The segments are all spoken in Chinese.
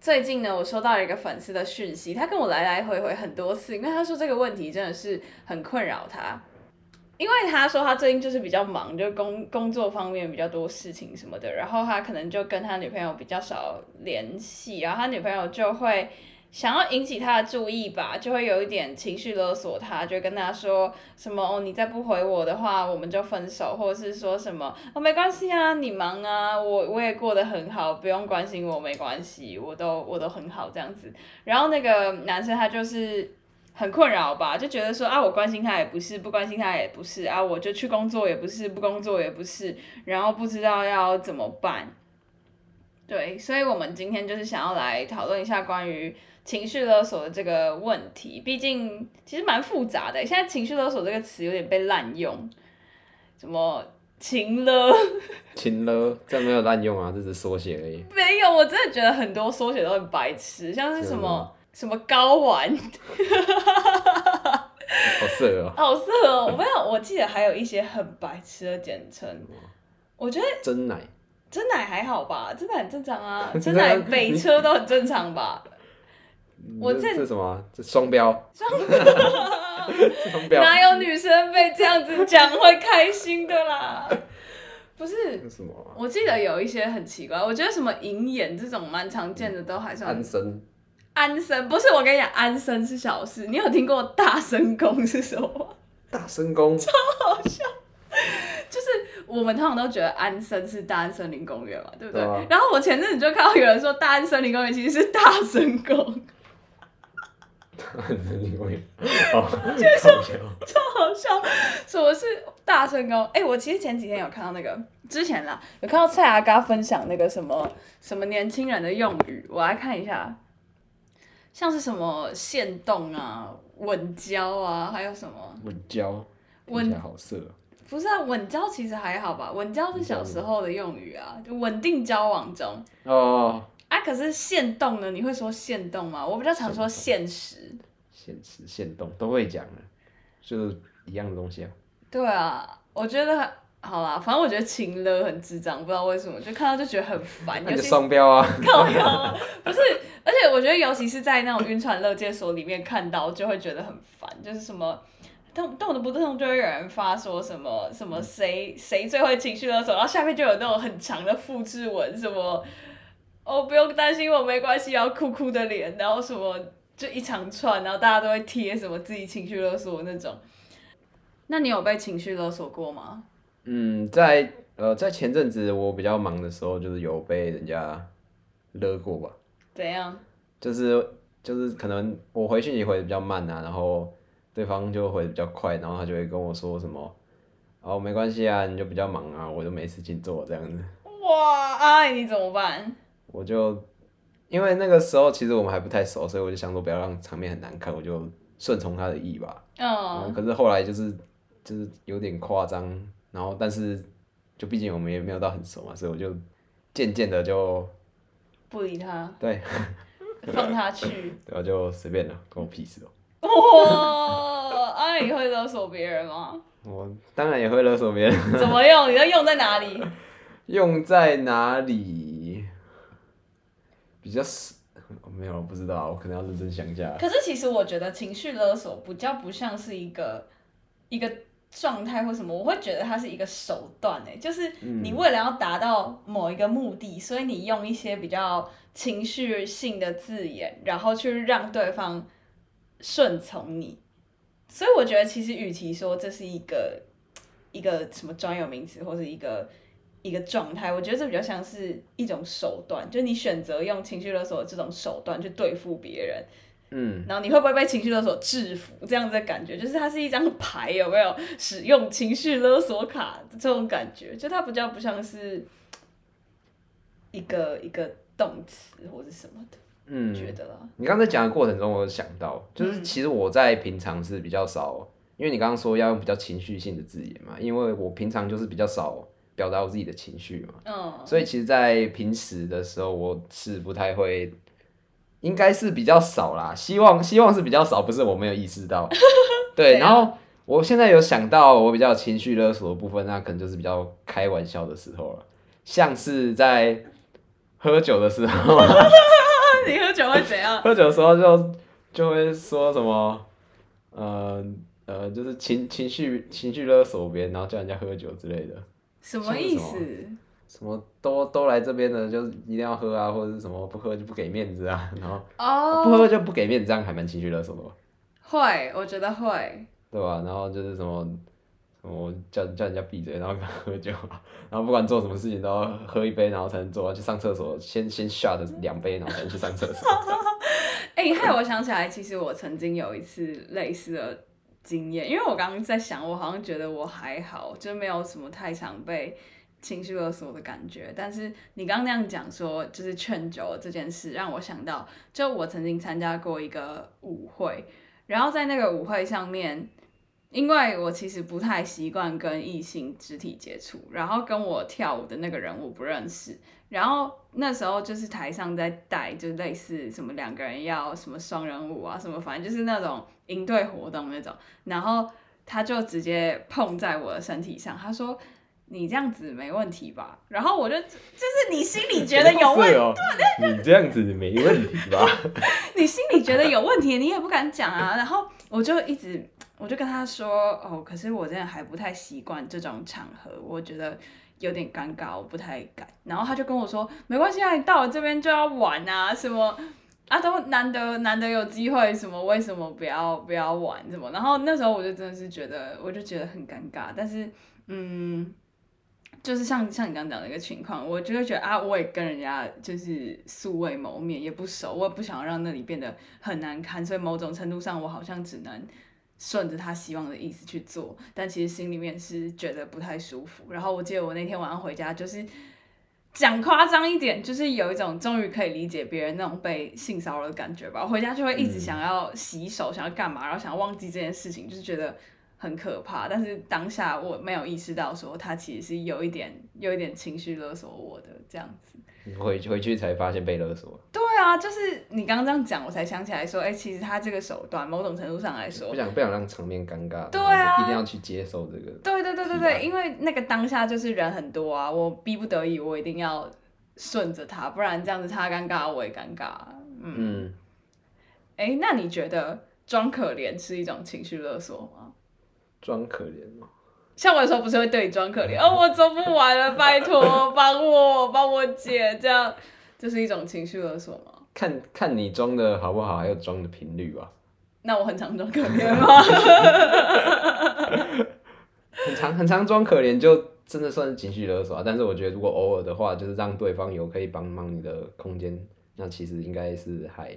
最近呢，我收到了一个粉丝的讯息，他跟我来来回回很多次，因为他说这个问题真的是很困扰他。因为他说他最近就是比较忙，就工工作方面比较多事情什么的，然后他可能就跟他女朋友比较少联系，然后他女朋友就会想要引起他的注意吧，就会有一点情绪勒索他，就跟他说什么哦，你再不回我的话，我们就分手，或者是说什么哦，没关系啊，你忙啊，我我也过得很好，不用关心我，没关系，我都我都很好这样子。然后那个男生他就是。很困扰吧，就觉得说啊，我关心他也不是，不关心他也不是啊，我就去工作也不是，不工作也不是，然后不知道要怎么办。对，所以我们今天就是想要来讨论一下关于情绪勒索的这个问题，毕竟其实蛮复杂的。现在情绪勒索这个词有点被滥用，什么情勒情勒，这没有滥用啊，这只是缩写而已。没有，我真的觉得很多缩写都很白痴，像是什么什么睾丸。好色哦、好色哦！我没有，我记得还有一些很白痴的简称。我觉得真奶，真奶还好吧，真奶很正常啊，真奶北车都很正常吧。我这这这什么啊？这双标，双标，哪有女生被这样子讲会开心的啦？不是，什么啊？我记得有一些很奇怪，我觉得什么银眼这种蛮常见的，都还算安生，安生。不是，我跟你讲，安生是小事。你有听过大声公是什么吗？大声公，就是我们通常都觉得安生是大安森林公园嘛，对不对？对啊然后我前阵子就看到有人说大安森林公园其实是大声公，大声公园，哦，靠腰好笑。什么是大声公？哎、我其实前几天有看到那个，之前啦，有看到蔡阿嘎分享那个什么什么年轻人的用语，我来看一下，像是什么限动啊、稳交啊，还有什么？稳交，稳好色哦。不是啊，稳交其实还好吧，稳交是小时候的用语啊，就稳定交往中。哦，啊，可是限动呢？你会说限动吗？我比较常说现实。现实限动都会讲的，就是一样的东西啊。对啊，我觉得好啦，反正我觉得情勒很智障，不知道为什么，就看到就觉得很烦，那就尤其双标啊，靠不是，而且我觉得尤其是在那种晕船乐界所里面看到，就会觉得很烦，就是什么。动动的不动就会有人发说什么什么谁谁最会情绪勒索，然后下面就有那种很长的复制文，什么哦不用担心我没关系，然后哭哭的脸，然后什么就一长串，然后大家都会贴什么自己情绪勒索那种。那你有被情绪勒索过吗？嗯，在呃在前阵子我比较忙的时候，就是有被人家勒过吧。怎样？就是就是可能我回信息回的比较慢啊，然后对方就回的比较快，然后他就会跟我说什么，哦没关系啊，你就比较忙啊，我就没事情做这样子，哇，哎，你怎么办？我就因为那个时候其实我们还不太熟，所以我就想说不要让场面很难看，我就顺从他的意吧。可是后来就是就是有点夸张，然后但是就毕竟我们也没有到很熟嘛，所以我就渐渐的就不理他，对，放他去。然后就随便了，关我屁事哦。哇，啊，你会勒索别人吗？我当然也会勒索别人。怎么用？你要用在哪里？用在哪里？比较是没有不知道，我可能要认真想一下。可是其实我觉得情绪勒索比较不像是一个一个状态或什么，我会觉得它是一个手段诶，就是你为了要达到某一个目的，所以你用一些比较情绪性的字眼，然后去让对方顺从你。所以我觉得其实与其说这是一个一个什么专有名词或是一个一个状态，我觉得这比较像是一种手段，就是你选择用情绪勒索的这种手段去对付别人。嗯，然后你会不会被情绪勒索制服？这样子的感觉，就是它是一张牌，有没有使用情绪勒索卡这种感觉？就它比较不像是一个一个动词或者什么的，嗯，觉得啦。你刚才讲的过程中，我有想到，就是嗯其实我在平常是比较少因为你刚刚说要用比较情绪性的字眼嘛，因为我平常就是比较少表达我自己的情绪嘛，嗯，所以其实，在平时的时候，我是不太会，应该是比较少啦。希望希望是比较少，不是我没有意识到。对，然后我现在有想到我比较情绪勒索的部分，那可能就是比较开玩笑的时候了，像是在喝酒的时候 你喝酒会怎样？喝酒的时候就就会说什么，呃呃，就是情情绪情绪勒索别人，然后叫人家喝酒之类的。什么意思？什么都都来这边的，就是一定要喝啊，或者是什么不喝就不给面子啊，然后哦，不喝就不给面子，这样还蛮情绪勒索的吧，会，我觉得会。对吧？然后就是什么什么叫叫人家闭嘴，然后跟喝酒，然后不管做什么事情都要喝一杯，然后才能做，去上厕所先先 shot 两杯，然后才能去上厕所。哎、害我想起来，其实我曾经有一次类似的经验，因为我刚刚在想，我好像觉得我还好，就没有什么太常被情绪勒索的感觉。但是你刚刚那样讲说，就是劝酒这件事，让我想到，就我曾经参加过一个舞会，然后在那个舞会上面。因为我其实不太习惯跟异性肢体接触，然后跟我跳舞的那个人我不认识，然后那时候就是台上在带，就类似什么两个人要什么双人舞啊，什么反正就是那种营队活动那种。然后他就直接碰在我的身体上，他说：“你这样子没问题吧？”然后我就就是你心里觉得有问题哦，你这样子没问题吧？你心里觉得有问题，你也不敢讲啊。然后我就一直，我就跟他说，哦，可是我真的还不太习惯这种场合，我觉得有点尴尬，我不太敢。然后他就跟我说，没关系啊，你到了这边就要玩啊，什么啊都难得难得有机会，什么为什么不要不要玩什么？然后那时候我就真的是觉得，我就觉得很尴尬，但是嗯。就是像像你刚刚讲的一个情况，我就会觉得啊，我也跟人家就是素未谋面，也不熟，我也不想要让那里变得很难堪，所以某种程度上，我好像只能顺着他希望的意思去做，但其实心里面是觉得不太舒服。然后我记得我那天晚上回家，就是讲夸张一点，就是有一种终于可以理解别人那种被性骚扰的感觉吧。回家就会一直想要洗手，想要干嘛，然后想要忘记这件事情，就是觉得。很可怕，但是当下我没有意识到，说他其实是有一点、有一点情绪勒索我的这样子。你回回去才发现被勒索，对啊，就是你刚刚这样讲，我才想起来说，哎、其实他这个手段，某种程度上来说不，想不想让场面尴尬，对啊一定要去接受这个。对对对对体对，因为那个当下就是人很多啊，我逼不得已，我一定要顺着他，不然这样子他尴尬，我也尴尬。嗯，嗯，哎、那你觉得装可怜是一种情绪勒索吗？装可怜嘛，像我有时候不是会对你装可怜，哦，我走不完了，拜托帮我帮我姐，这样就是一种情绪勒索吗？看看你装的好不好，还有装的频率吧。那我很常装可怜吗？很常很常装可怜，就真的算是情绪勒索啊。但是我觉得，如果偶尔的话，就是让对方有可以帮忙你的空间，那其实应该是还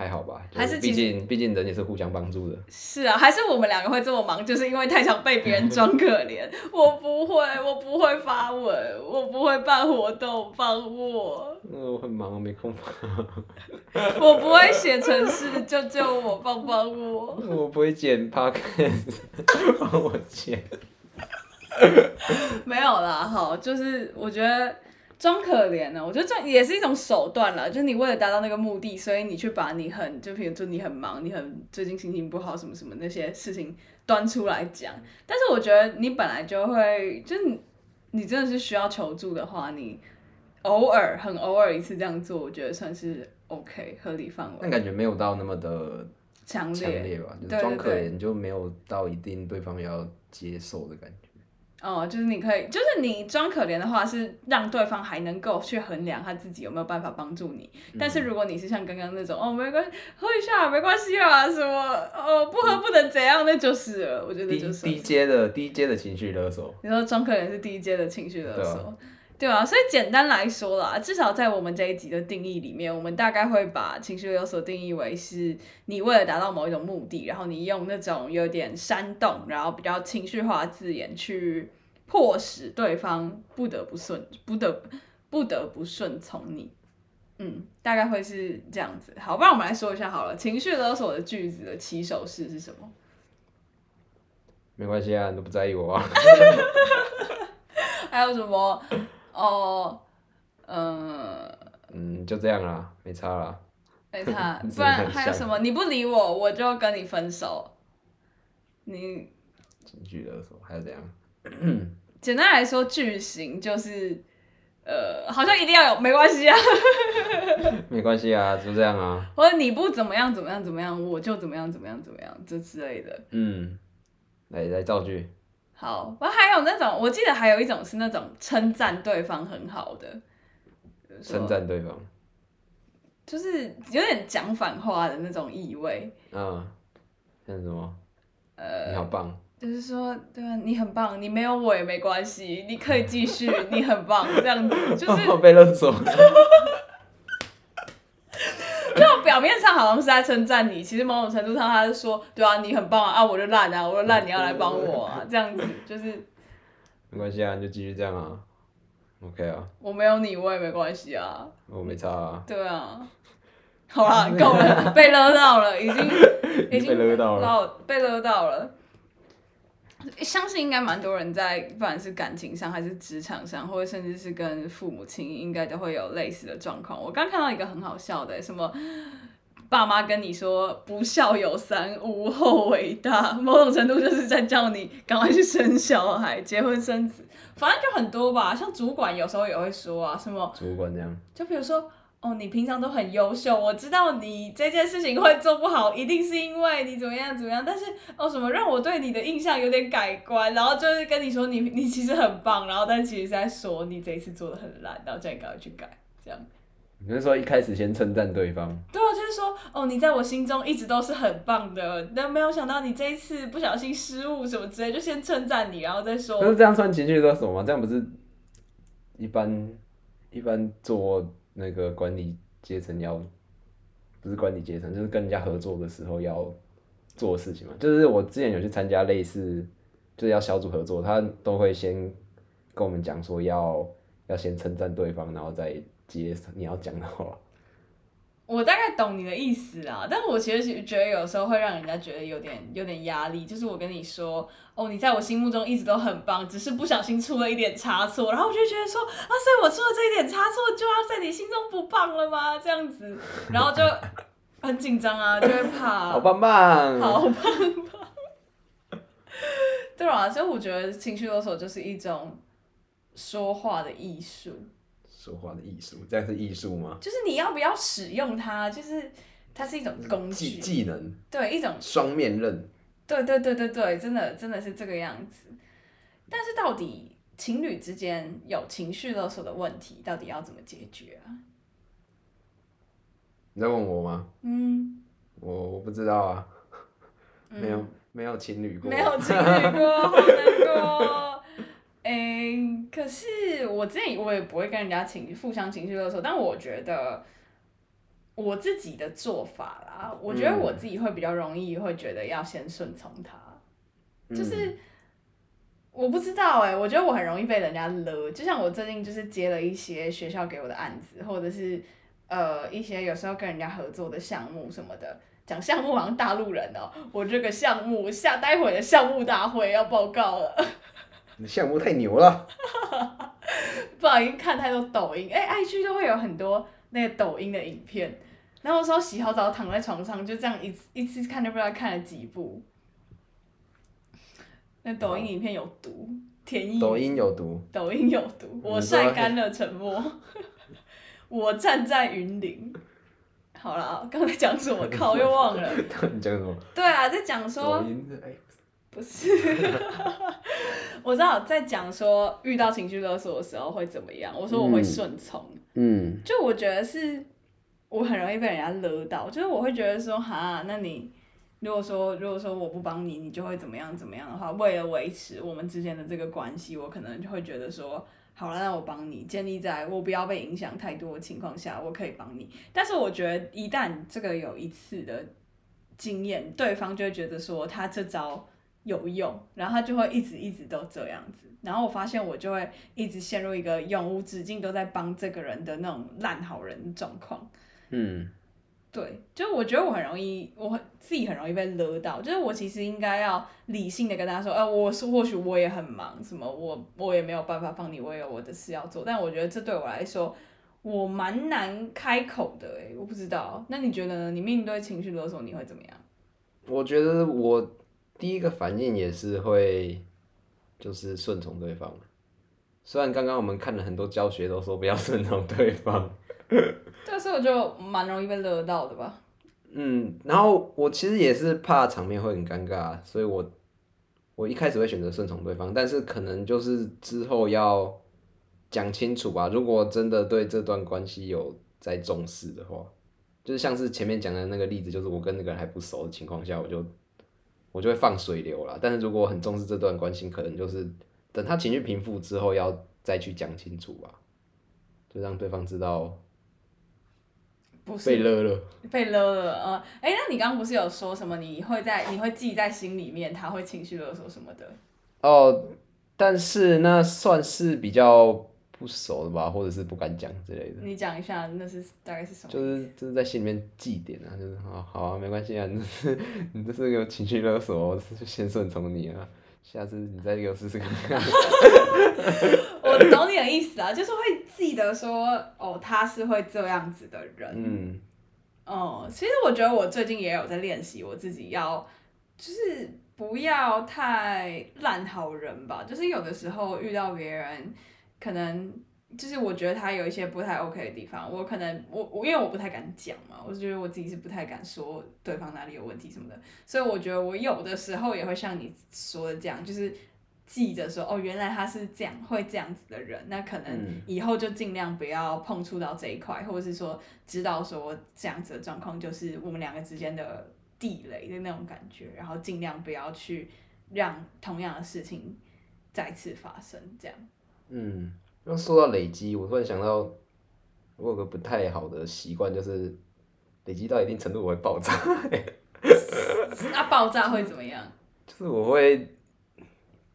还好吧。还是毕竟毕竟人也是互相帮助的。是啊，还是我们两个会这么忙，就是因为太常被别人装可怜。我不会，我不会发文，我不会办活动，帮我。嗯，我很忙，我没空。我不会写程式，救救我，帮帮我。我不会剪 podcast，帮我剪。没有啦，好，就是我觉得装可怜呢，我觉得这也是一种手段了，就是你为了达到那个目的，所以你去把你很，就比如说你很忙，你很最近心情不好什么什么那些事情端出来讲。但是我觉得你本来就会，就是你你真的是需要求助的话，你偶尔很偶尔一次这样做，我觉得算是 OK 合理范围，但感觉没有到那么的强强烈。吧，就装可怜就没有到一定对方要接受的感觉。哦，就是你可以，就是你装可怜的话，是让对方还能够去衡量他自己有没有办法帮助你。但是如果你是像刚刚那种，哦，没关系，喝一下没关系啊，什么，哦，不喝不能怎样，那就是了。我觉得就是低阶的低阶的情绪勒索，你说装可怜是低阶的情绪勒索，对啊，所以简单来说啦，至少在我们这一集的定义里面，我们大概会把情绪勒索定义为是你为了达到某一种目的，然后你用那种有点煽动，然后比较情绪化的字眼去迫使对方不得不顺，不得不得不顺从你。嗯，大概会是这样子。好，不然我们来说一下好了，情绪勒索的句子的起手式是什么？没关系啊，你都不在意我啊。还有什么？哦，嗯，嗯，就这样啦，没差啦。没差，不然还有什么？你不理我，我就跟你分手。你情绪勒索还有怎样？简单来说，句型就是，呃，好像一定要有，没关系啊，没关系啊，就这样啊。或者你不怎么样怎么样怎么样，我就怎么样怎么样怎么样，这之类的。嗯，来来造句。好，然后还有那种，我记得还有一种是那种称赞对方很好的，称赞对方。就是有点讲反话的那种意味。嗯，像什么？呃你好棒。就是说，对啊，你很棒，你没有我也没关系，你可以继续，你很棒，这样子，就是 被勒索。就表面上好像是在称赞你，其实某种程度上他是说，对啊，你很棒啊，啊我就烂啊，我就烂，你要来帮我啊，这样子，就是没关系啊，你就继续这样啊。OK 啊，我没有你我也没关系啊，我没差啊。对啊，好啦，够了，被勒到了，已经 已经被勒到了了，被勒到了。相信应该蛮多人在不管是感情上还是职场上，或者甚至是跟父母亲，应该都会有类似的状况。我刚看到一个很好笑的，什么爸妈跟你说不孝有三，无后为大，某种程度就是在叫你赶快去生小孩、结婚生子，反正就很多吧。像主管有时候也会说啊，什么主管这样。就比如说，哦，你平常都很优秀，我知道你这件事情会做不好，一定是因为你怎么样怎么样，但是哦什么让我对你的印象有点改观，然后就是跟你说你你其实很棒，然后但其实是在说你这一次做的很烂，然后叫你赶快去改，这样。你是说一开始先称赞对方？对啊，就是说哦，你在我心中一直都是很棒的，但没有想到你这一次不小心失误什么之类，就先称赞你，然后再说但是这样算情绪勒索吗？这样不是一般一般做那个管理阶层要，不是管理阶层，就是跟人家合作的时候要做的事情嘛。就是我之前有去参加类似，就是要小组合作，他都会先跟我们讲说要要先称赞对方，然后再接你要讲的话。我大概懂你的意思啦，但我其实觉得有时候会让人家觉得有点有点压力。就是我跟你说，哦，你在我心目中一直都很棒，只是不小心出了一点差错，然后我就觉得说，啊，所以我出了这一点差错，就要在你心中不棒了吗？这样子，然后就很紧张啊，就会怕，好棒棒！好棒棒。对啊，所以我觉得情绪勒索就是一种说话的艺术。说话的艺术，这样是艺术吗？就是你要不要使用它，就是它是一种工具，技能，对，一种，双面刃。对对对对对，真的真的是这个样子。但是到底情侣之间有情绪勒索的问题，到底要怎么解决啊？你在问我吗？嗯，我我不知道啊，没有没有情侣过，没有情侣过，好难过。诶、可是我之前我也不会跟人家情互相情绪勒索，但我觉得我自己的做法啦，我觉得我自己会比较容易会觉得要先顺从他。就是我不知道哎、我觉得我很容易被人家勒，就像我最近就是接了一些学校给我的案子，或者是呃一些有时候跟人家合作的项目什么的。讲项目好像大陆人哦、我这个项目下待会的项目大会要报告了，你项目太牛了，不小心看太多抖音，哎、i g 都会有很多那个抖音的影片，然后有时候洗好澡躺在床上就这样一次一次看就不知道看了几部，那抖音影片有毒，田一抖音有毒，抖音有毒，我晒干了沉默，我站在云林。好了，刚才讲什么？靠，又忘了。你讲什么？对啊，在讲说抖音哎，不是，我知道在讲说遇到情绪勒索的时候会怎么样。我说我会顺从，嗯，就我觉得是我很容易被人家勒到，就是我会觉得说哈，那你如果说如果说我不帮你，你就会怎么样怎么样的话，为了维持我们之间的这个关系，我可能就会觉得说。好了，那我帮你，建立在我不要被影响太多的情况下，我可以帮你。但是我觉得一旦这个有一次的经验，对方就会觉得说他这招有用，然后他就会一直一直都这样子。然后我发现我就会一直陷入一个永无止境都在帮这个人的那种烂好人状况。嗯，对，就我觉得我很容易，我很自己很容易被勒到，就是我其实应该要理性的跟他说，呃，我是或许我也很忙，什么我我也没有办法帮你，我也有我的事要做，但我觉得这对我来说，我蛮难开口的，诶，我不知道，那你觉得呢？你面对情绪勒索你会怎么样？我觉得我第一个反应也是会，就是顺从对方。虽然刚刚我们看了很多教学，都说不要顺从对方。这个时候就蛮容易被勒到的吧。嗯，然后我其实也是怕场面会很尴尬，所以我我一开始会选择顺从对方，但是可能就是之后要讲清楚吧。如果真的对这段关系有在重视的话，就是像是前面讲的那个例子，就是我跟那个人还不熟的情况下，我就我就会放水流了。但是如果很重视这段关系，可能就是等他情绪平复之后，要再去讲清楚吧，就让对方知道。不是被勒了，被勒了，呃，哎，那你刚刚不是有说什么？你会在，你会记在心里面，他会情绪勒索什么的？哦，但是那算是比较不熟的吧，或者是不敢讲之类的。你讲一下，那是大概是什么？就是就是在心里面记点啊，就是好好啊，没关系啊，你这是你这是个情绪勒索，我是先顺从你啊。下次你再给我试试看。我懂你的意思啊，就是会记得说，哦，他是会这样子的人。嗯。哦，其实我觉得我最近也有在练习，我自己要就是不要太烂好人吧。就是有的时候遇到别人，可能。就是我觉得他有一些不太 OK 的地方，我可能我我因为我不太敢讲嘛，我就觉得我自己是不太敢说对方哪里有问题什么的，所以我觉得我有的时候也会像你说的这样，就是记着说哦，原来他是这样会这样子的人，那可能以后就尽量不要碰触到这一块，或者是说知道说这样子的状况就是我们两个之间的地雷的那种感觉，然后尽量不要去让同样的事情再次发生，这样。嗯。那说到累积，我突然想到，我有个不太好的习惯，就是累积到一定程度我会爆炸。那爆炸会怎么样？就是我会，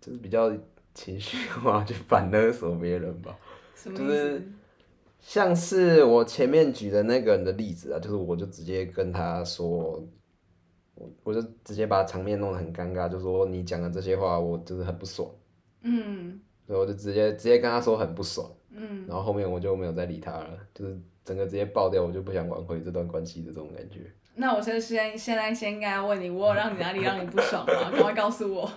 就是比较情绪化，就反勒索别人吧。就是像是我前面举的那个人的例子啊，就是我就直接跟他说，我我就直接把场面弄得很尴尬，就说你讲的这些话，我就是很不爽。嗯。所以我就直接直接跟他说很不爽，嗯，然后后面我就没有再理他了，就是整个直接爆掉，我就不想挽回这段关系的这种感觉。那我先先现在先应该问你，我有让你哪里让你不爽吗？赶快告诉我。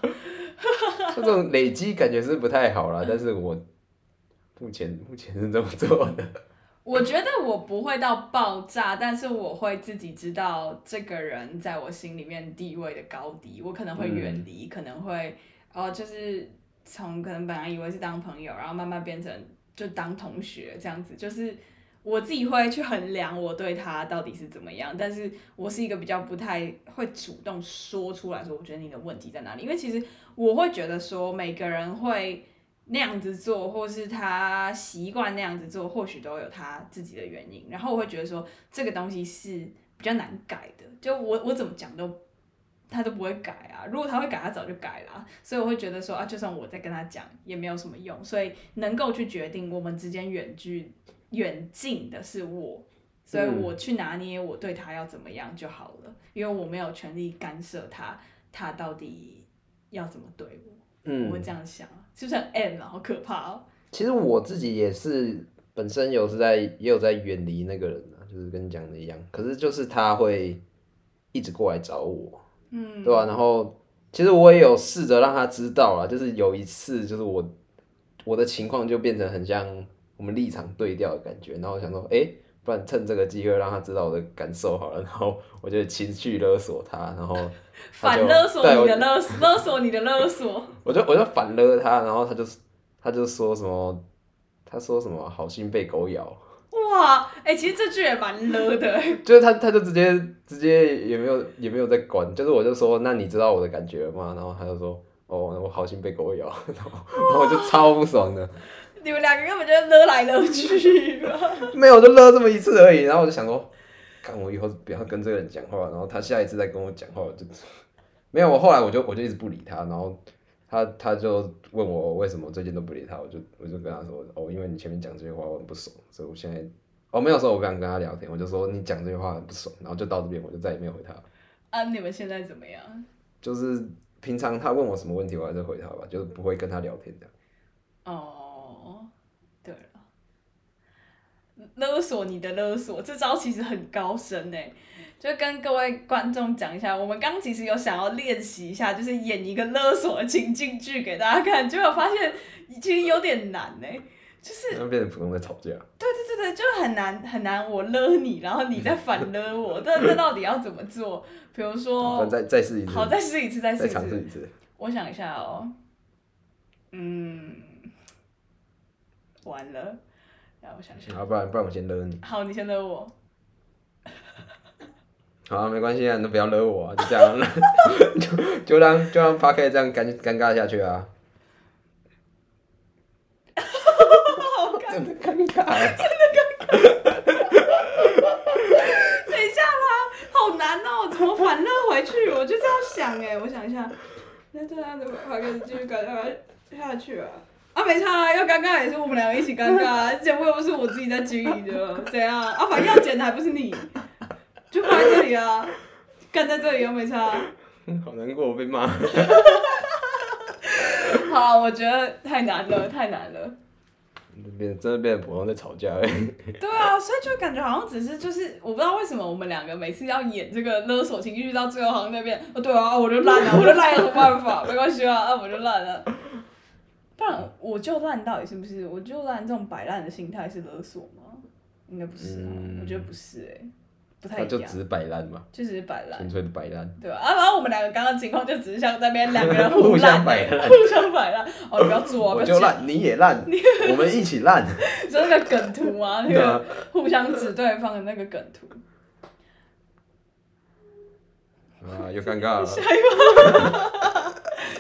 这种累积感觉是不太好了，但是我目前目前是这么做的。我觉得我不会到爆炸，但是我会自己知道这个人在我心里面地位的高低，我可能会远离，可能会哦就是。从可能本来以为是当朋友，然后慢慢变成就当同学这样子，就是我自己会去衡量我对他到底是怎么样，但是我是一个比较不太会主动说出来说，我觉得你的问题在哪里，因为其实我会觉得说每个人会那样子做，或是他习惯那样子做，或许都有他自己的原因，然后我会觉得说这个东西是比较难改的，就我我怎么讲都。他都不会改啊！如果他会改，他早就改了。所以我会觉得说啊，就算我在跟他讲，也没有什么用。所以能够去决定我们之间远距远近的是我，所以我去拿捏我对他要怎么样就好了，因为我没有权利干涉他，他到底要怎么对我。嗯，我会这样想，是不是很 M 啊？好可怕哦！其实我自己也是本身有是在也有在远离那个人啊，就是跟你讲的一样。可是就是他会一直过来找我。嗯，对吧？然后其实我也有试着让他知道了，就是有一次，就是我我的情况就变成很像我们立场对调的感觉，然后我想说，哎，不然趁这个机会让他知道我的感受好了，然后我就情绪勒索他，然后 反勒索你的勒勒索你的勒索，我就我就反勒他，然后他就他就说什么，他说什么好心被狗咬。哇，哎，其实这句也蛮勒的。就是他，他就直接直接也没有也没有在管，就是我就说，那你知道我的感觉吗？然后他就说，哦，我好心被狗咬，然后然后我就超不爽的。你们两个根本就勒来勒去。没有，就勒这么一次而已。然后我就想说，看我以后不要跟这个人讲话。然后他下一次再跟我讲话，我就没有。我后来我就我就一直不理他，然后。他他就问我为什么最近都不理他，我就我就跟他说哦，因为你前面讲这些话我很不爽，所以我现在哦，没有说我不想跟他聊天，我就说你讲这些话很不爽，然后就到这边，我就再也没有回他。啊，你们现在怎么样？就是平常他问我什么问题，我还是回他吧，就是不会跟他聊天的。哦，对了，勒索你的勒索，这招其实很高深哎。就跟各位观众讲一下，我们刚其实有想要练习一下，就是演一个勒索的情境剧给大家看，结果发现其实有点难哎，就是变成普通在吵架。对对对对，就很难很难，我勒你，然后你再反勒我，这 这到底要怎么做？比如说，再再试一次，好，再试一次，再试一次，再一次。我想一下哦，嗯，完了，让我想想，好，不然不然我先勒你。好，你先勒我。好，没关系啊，你都不要惹我，就这样，就就让就让 p a r k 这样尴尴尬下去啊。真的尴尬，真的尴尬。等一下啦，好难哦，怎么反乐回去？我就这样想哎，我想一下，那这样子 p a r k 继续尴尬下去啊？啊，没差，要尴尬也是我们两个一起尴尬，啊节目又不是我自己在经营的，怎样？啊，反正要剪的还不是你。就放在这里啊，干在这里又没差。好难过，我被骂。好，我觉得太难了，太难了。变真的变成普通在吵架哎。对啊，所以就感觉好像只是就是，我不知道为什么我们两个每次要演这个勒索情绪，到最后好像那边，哦对啊，我就烂了，我就烂有什么办法？没关系啊，啊我就烂了。不然我就烂到底是不是？我就烂这种摆烂的心态是勒索吗？应该不是啊，我觉得不是哎。不太一样，就只是摆烂嘛，就只是摆烂，纯粹的摆烂，对吧？啊，然后我们两个刚刚情况就只是像那边两个人 互相摆烂，互相摆烂，哦，不要做啊，我就烂，你也烂，我们一起烂，就那个梗图啊，那个互相指对方的那个梗图，啊，又尴尬了，下一个，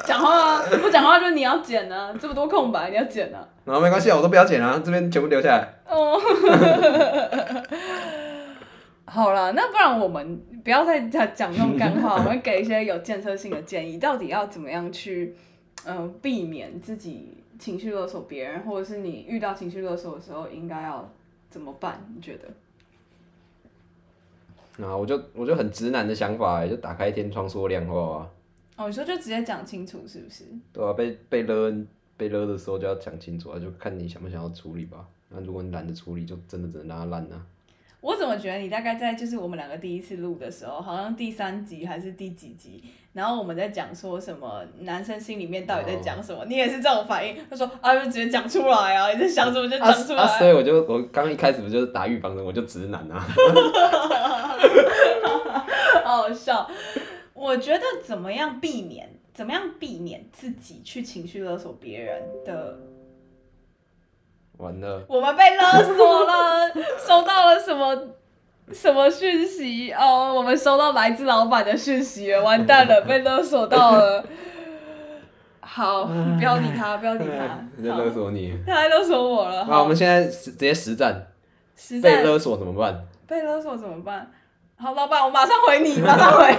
讲话啊，不讲话就你要剪啊，这么多空白你要剪啊，啊，没关系啊，我都不要剪啊，这边全部留下来，哦。好了，那不然我们不要再讲讲那种干话，我们给一些有建设性的建议。到底要怎么样去，嗯，避免自己情绪勒索别人，或者是你遇到情绪勒索的时候，应该要怎么办？你觉得？啊，我就我就很直男的想法，就打开天窗说亮话啊。哦，你说就直接讲清楚，是不是？对啊，被被勒被勒的时候就要讲清楚啊，就看你想不想要处理吧。那如果你懒得处理，就真的只能让它烂啊。我怎么觉得你大概在就是我们两个第一次录的时候，好像第三集还是第几集，然后我们在讲说什么男生心里面到底在讲什么，你也是这种反应。他说啊，就直接讲出来啊，你在想什么就讲出来。啊，所以我就我刚一开始不就是打预防针，我就直男啊。好 好笑。我觉得怎么样避免，怎么样避免自己去情绪勒索别人的。完了，我们被勒索了，收到了什么什么讯息？哦，我们收到来自老板的讯息了，完蛋了，被勒索到了。好，不要理他，不要理他。在勒索你。他还勒索我了。好，我们现在直接实战。实战。被勒索怎么办？被勒索怎么办？好，老板，我马上回你，马上回。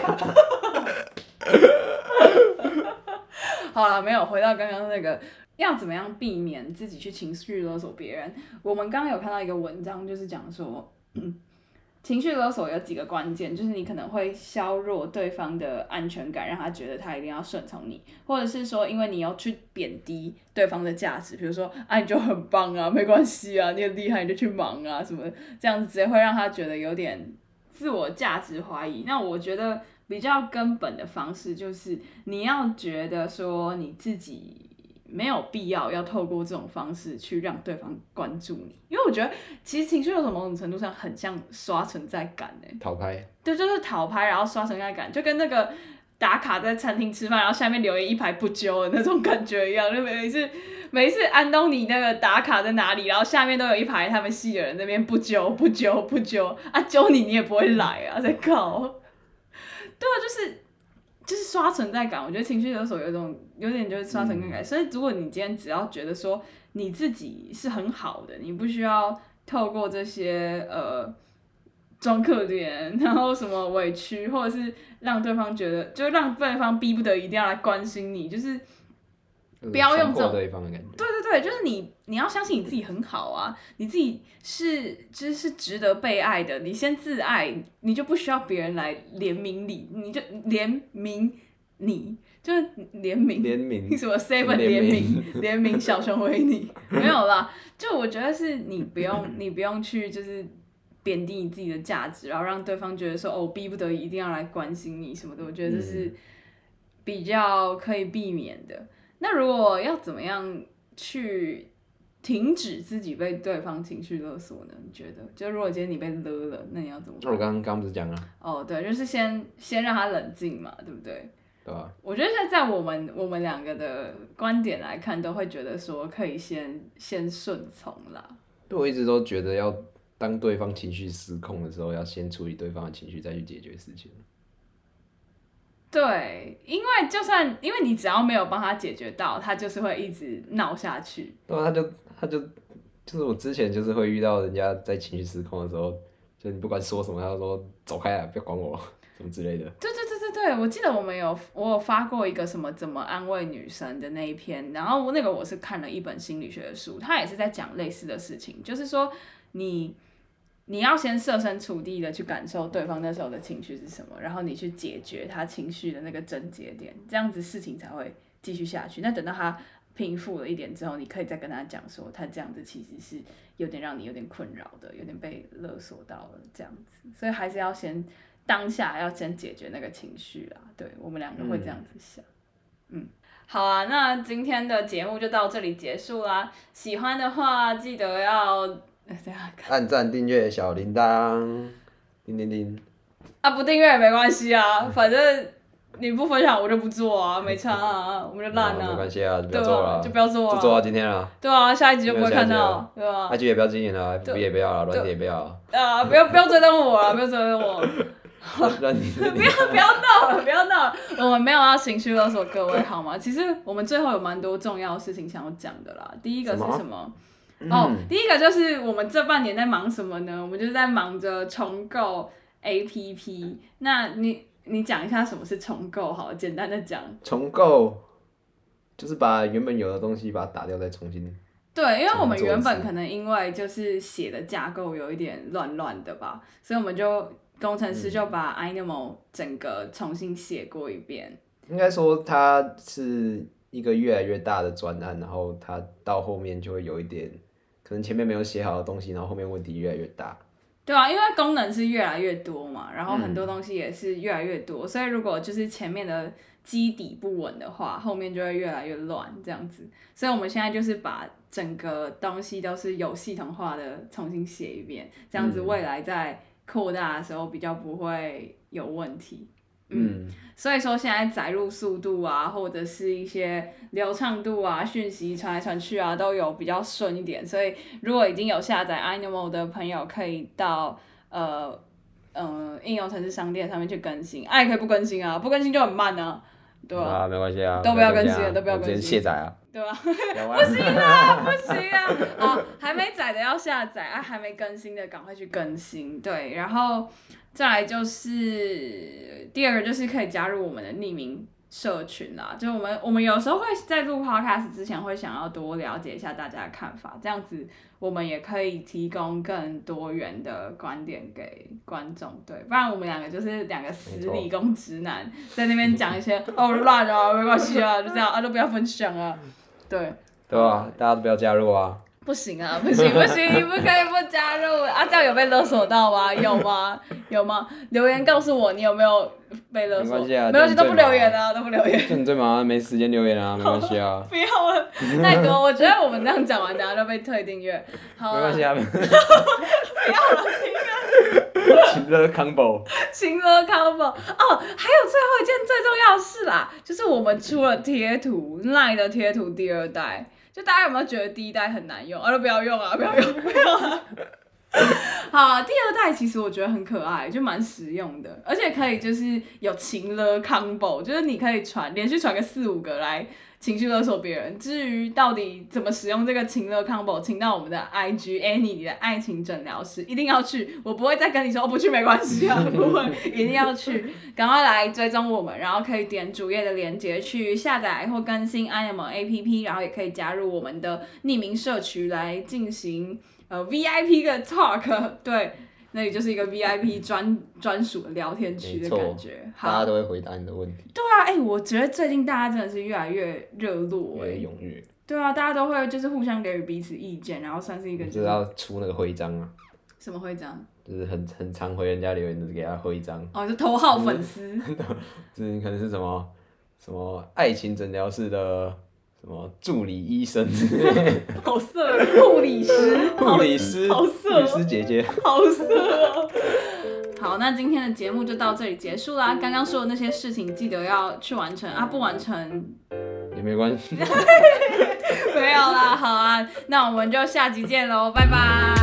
好了，没有回到刚刚那个。要怎么样避免自己去情绪勒索别人？我们刚刚有看到一个文章，就是讲说，情绪勒索有几个关键，就是你可能会削弱对方的安全感，让他觉得他一定要顺从你，或者是说，因为你要去贬低对方的价值，比如说，啊，你就很棒啊，没关系啊，你很厉害，你就去忙啊，什么这样子，直接会让他觉得有点自我价值怀疑。那我觉得比较根本的方式就是，你要觉得说你自己。没有必要要透过这种方式去让对方关注你，因为我觉得其实情绪有从某种程度上很像刷存在感诶，讨拍，对，就是讨拍，然后刷存在感，就跟那个打卡在餐厅吃饭，然后下面留言一排不揪的那种感觉一样，就每一次每一次安东尼那个打卡在哪里，然后下面都有一排他们系的人那边不揪不揪不揪啊，揪你你也不会来啊，在搞，对啊，就是。就是刷存在感，我觉得情绪勒索有一种有点就是刷存在感。所以如果你今天只要觉得说你自己是很好的，你不需要透过这些呃装可怜，然后什么委屈，或者是让对方觉得，就让对方逼不得已一定要来关心你，就是不要用这种对方的感觉。对对对，就是你，你要相信你自己很好啊，你自己是就是是值得被爱的，你先自爱，你就不需要别人来怜悯你，你就怜悯你，就是怜悯怜悯 什么 seven 怜怜悯怜悯小熊维尼没有啦，就我觉得是你不用 你不用去就是贬低你自己的价值，然后让对方觉得说哦逼不得已一定要来关心你什么的，我觉得这是比较可以避免的。那如果要怎么样去停止自己被对方情绪勒索呢？你觉得？就如果今天你被勒了，那你要怎么办？那我刚刚刚不是讲了，哦，对，就是先先让他冷静嘛，对不对？对啊？我觉得现在在我们我们两个的观点来看，都会觉得说可以先先顺从啦。对我一直都觉得要当对方情绪失控的时候，要先处理对方的情绪，再去解决事情。对，因为就算因为你只要没有帮他解决到，他就是会一直闹下去。对啊，他就他就就是我之前就是会遇到人家在情绪失控的时候，就你不管说什么，他说走开啊，不要管我，什么之类的。对对对对对，我记得我们有我有发过一个什么怎么安慰女生的那一篇，然后那个我是看了一本心理学的书，他也是在讲类似的事情，就是说你你要先设身处地的去感受对方那时候的情绪是什么，然后你去解决他情绪的那个症结点，这样子事情才会继续下去。那等到他平复了一点之后，你可以再跟他讲说，他这样子其实是有点让你有点困扰的，有点被勒索到了这样子，所以还是要先当下要先解决那个情绪啊。对我们两个会这样子想，嗯。好啊，那今天的节目就到这里结束啦。喜欢的话记得要，按赞、订阅、小铃铛，叮叮叮。啊，不订阅也没关系啊，反正你不分享我就不做啊，没差啊，我们就烂啊。没啊，关系啊，就不要做了，啊，就不要做就做到啊，今天了。对啊，下一集就不会看到，对吧？IG 也不要经营了对，FB 也不要了，软体也不要了，啊，不要不要追踪我啊，不要追踪我，不要不要闹了，不要闹了，我们没有要情绪勒索各位好吗？其实我们最后有蛮多重要的事情想要讲的啦。第一个是什么？什么？哦，第一个就是我们这半年在忙什么呢？我们就是在忙着重构 APP。那你你讲一下什么是重构好了，简单的讲。重构，就是把原本有的东西把它打掉，再重新。对，因为我们原本可能因为就是写的架构有一点乱乱的吧，所以我们就工程师就把 Animal 整个重新写过一遍。应该说它是一个越来越大的专案，然后它到后面就会有一点，可能前面没有写好的东西，然后后面问题越来越大。对啊，因为功能是越来越多嘛，然后很多东西也是越来越多，所以如果就是前面的基底不稳的话，后面就会越来越乱这样子。所以我们现在就是把整个东西都是有系统化的重新写一遍，这样子未来在扩大的时候比较不会有问题。嗯，所以说现在载入速度啊，或者是一些流畅度啊，讯息传来传去啊，都有比较顺一点。所以如果已经有下载 Animal 的朋友，可以到呃嗯、呃应用程式商店上面去更新，啊可以不更新啊，不更新就很慢啊，对吧、啊，没关系啊，都不要更新啊了都不要我直接更新卸载啊。对吧、不行啊，不行啊！哦，还没载的要下载啊，还没更新的赶快去更新。对，然后再来就是第二个就是可以加入我们的匿名社群啦，就是我们我们有时候会在录 podcast 之前会想要多了解一下大家的看法，这样子我们也可以提供更多元的观点给观众。对，不然我们两个就是两个死理工直男，在那边讲一些 哦乱啊，没关系啊，就这样啊，都不要分享啊。对，对啊？大家都不要加入啊。不行啊，不 行不行，你不可以不加入啊！这样有被勒索到吗？有吗？有吗？留言告诉我你有没有被勒索？没关系啊没关系，都不留言啊，都不留言。就你最忙，没时间留言啊，没关系啊，不要了，太多。我觉得我们这样讲完，等下就被退订阅。好啊没关系啊。不要了，请乐 combo，新乐 combo 哦，还有最后一件最重要的事啦，就是我们出了贴图，Line 的贴图第二代。就大家有没有觉得第一代很难用？啊，都不要用啊，不要用，不要啊。好，第二代其实我觉得很可爱，就蛮实用的，而且可以就是有情了 combo，就是你可以传连续传个四五个来情绪勒索别人。至于到底怎么使用这个情乐 combo，请到我们的 IG Annie 你的爱情诊疗师，一定要去。我不会再跟你说，我不去没关系啊，不会，一定要去，赶快来追踪我们，然后可以点主页的链接去下载或更新 I M APP，然后也可以加入我们的匿名社区来进行呃 VIP 的 talk，对。那里就是一个 VIP 专专属的聊天区的感觉，大家都会回答你的问题。对啊，哎，我觉得最近大家真的是越来越热络，越踊跃。对啊，大家都会就是互相给予彼此意见，然后算是一个。就是要出那个徽章啊。什么徽章？就是很很常回人家留言，就是给他徽章。哦，就头号粉丝。这 可能是什么什么爱情诊疗室的。什么助理医生？好色！护理师，护理师，好色！律师姐姐，好色！好，那今天的节目就到这里结束啦。刚刚说的那些事情，记得要去完成啊！不完成也没关系。没有啦，好啊，那我们就下集见喽，拜拜。